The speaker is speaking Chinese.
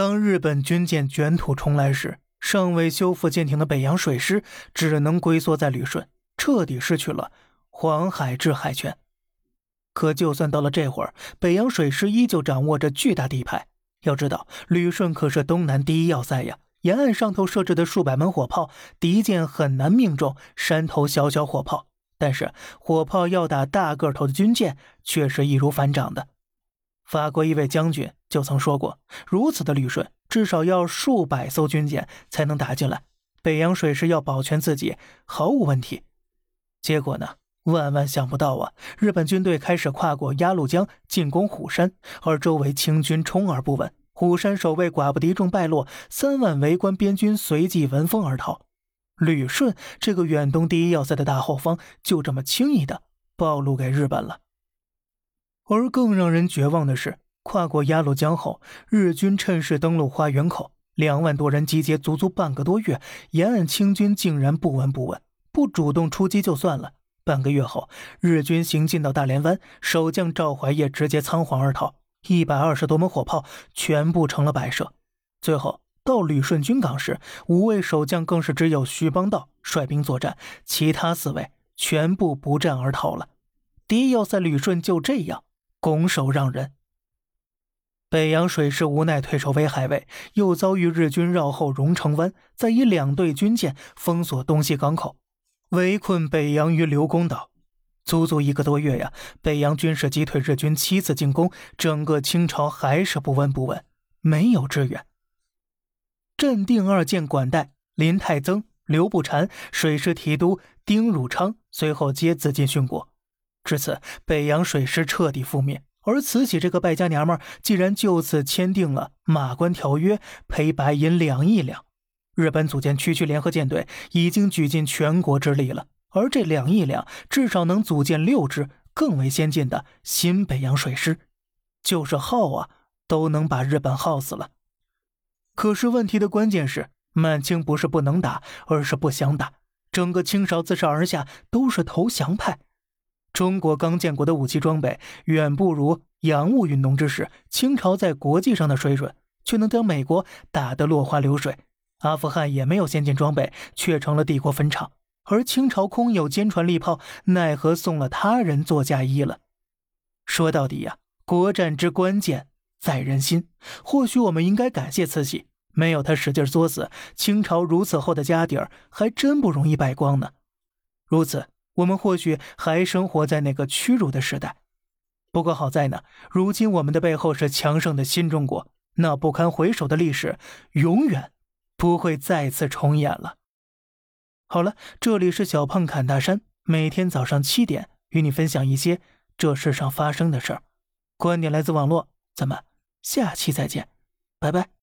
当日本军舰卷土重来时，尚未修复舰艇的北洋水师只能龟缩在旅顺，彻底失去了黄海制海权。可就算到了这会儿，北洋水师依旧掌握着巨大地盘。要知道，旅顺可是东南第一要塞呀，沿岸上头设置的数百门火炮，敌舰很难命中山头小小火炮。但是火炮要打大个头的军舰，却是易如反掌的。法国一位将军就曾说过，如此的旅顺，至少要数百艘军舰才能打进来。北洋水师要保全自己，毫无问题。结果呢？万万想不到啊！日本军队开始跨过鸭绿江进攻虎山，而周围清军充耳不闻。虎山守卫寡不敌众败落，三万围观边军随即闻风而逃。旅顺这个远东第一要塞的大后方，就这么轻易的暴露给日本了。而更让人绝望的是，跨过鸭绿江后，日军趁势登陆花园口，两万多人集结足足半个多月，沿岸清军竟然不闻不问，不主动出击就算了。半个月后，日军行进到大连湾，守将赵怀业直接仓皇而逃，一百二十多门火炮全部成了摆设。最后到旅顺军港时，五位守将更是只有徐邦道率兵作战，其他四位全部不战而逃了。第一要塞旅顺就这样拱手让人。北洋水师无奈退守威海卫，又遭遇日军绕后荣成湾，再以两队军舰封锁东西港口。围困北洋于刘公岛，足足一个多月呀！北洋军事击退日军七次进攻，整个清朝还是不闻不问，没有支援。镇定二舰管带林泰增、刘步蟾、水师提督丁汝昌随后皆自尽殉国。至此，北洋水师彻底覆灭。而慈禧这个败家娘们儿竟然就此签订了《马关条约》，赔白银两亿两。日本组建区区联合舰队已经举尽全国之力了，而这两亿两至少能组建六支更为先进的新北洋水师，就是耗啊都能把日本耗死了。可是问题的关键是，满清不是不能打，而是不想打。整个清朝自上而下都是投降派，中国刚建国的武器装备远不如洋务运动之时，清朝在国际上的水准却能将美国打得落花流水。阿富汗也没有先进装备，却成了帝国坟场。而清朝空有坚船利炮，奈何送了他人做嫁衣了？说到底呀，国战之关键在人心。或许我们应该感谢慈禧，没有她使劲作死，清朝如此厚的家底儿还真不容易败光呢。如此，我们或许还生活在那个屈辱的时代。不过好在呢，如今我们的背后是强盛的新中国，那不堪回首的历史，永远。不会再次重演了。好了，这里是小胖侃大山，每天早上七点与你分享一些这世上发生的事儿，观点来自网络，咱们下期再见，拜拜。